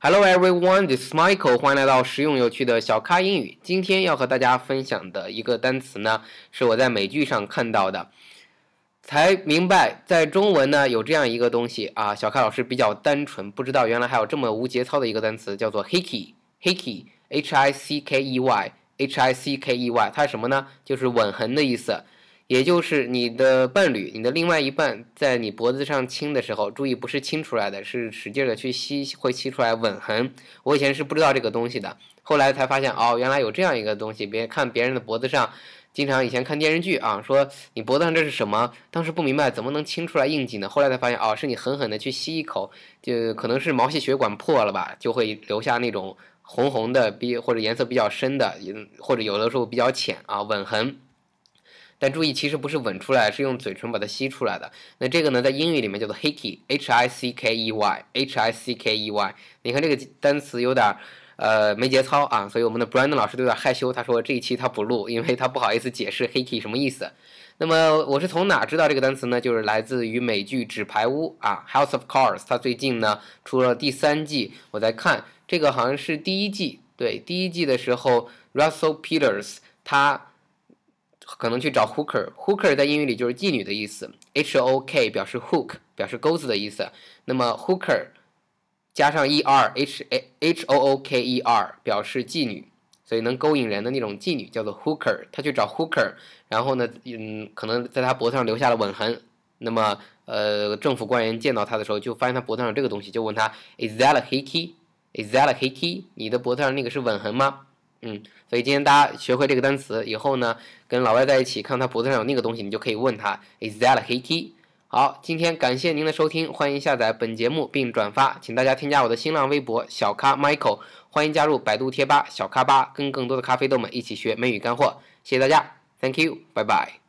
Hello everyone, this is Michael. 欢迎来到实用有趣的小咖英语。今天要和大家分享的一个单词呢，是我在美剧上看到的，才明白在中文呢有这样一个东西啊。小咖老师比较单纯，不知道原来还有这么无节操的一个单词，叫做 hickey。hickey，h i c k e y，h i c k e y，它是什么呢？就是吻痕的意思。也就是你的伴侣，你的另外一半在你脖子上亲的时候，注意不是亲出来的，是使劲的去吸，会吸出来吻痕。我以前是不知道这个东西的，后来才发现哦，原来有这样一个东西。别看别人的脖子上，经常以前看电视剧啊，说你脖子上这是什么？当时不明白怎么能亲出来印记呢？后来才发现哦，是你狠狠的去吸一口，就可能是毛细血管破了吧，就会留下那种红红的，比或者颜色比较深的，或者有的时候比较浅啊吻痕。但注意，其实不是吻出来，是用嘴唇把它吸出来的。那这个呢，在英语里面叫做 hickey，h i c k e y，h i c k e y。你看这个单词有点呃没节操啊，所以我们的 Brandon 老师都有点害羞。他说这一期他不录，因为他不好意思解释 hickey 什么意思。那么我是从哪知道这个单词呢？就是来自于美剧《纸牌屋》啊，《House of Cards》。他最近呢出了第三季，我在看这个好像是第一季。对，第一季的时候，Russell Peters 他。可能去找 hooker，hooker 在英语里就是妓女的意思，h o k 表示 hook，表示钩子的意思。那么 hooker 加上 e r，h a h o o k e r 表示妓女，所以能勾引人的那种妓女叫做 hooker。他去找 hooker，然后呢，嗯，可能在他脖子上留下了吻痕。那么，呃，政府官员见到他的时候，就发现他脖子上这个东西，就问他，Is that a hickey？Is that a hickey？你的脖子上那个是吻痕吗？嗯，所以今天大家学会这个单词以后呢，跟老外在一起，看他脖子上有那个东西，你就可以问他，Is that a hickey？好，今天感谢您的收听，欢迎下载本节目并转发，请大家添加我的新浪微博小咖 Michael，欢迎加入百度贴吧小咖吧，跟更多的咖啡豆们一起学美语干货，谢谢大家，Thank you，拜拜。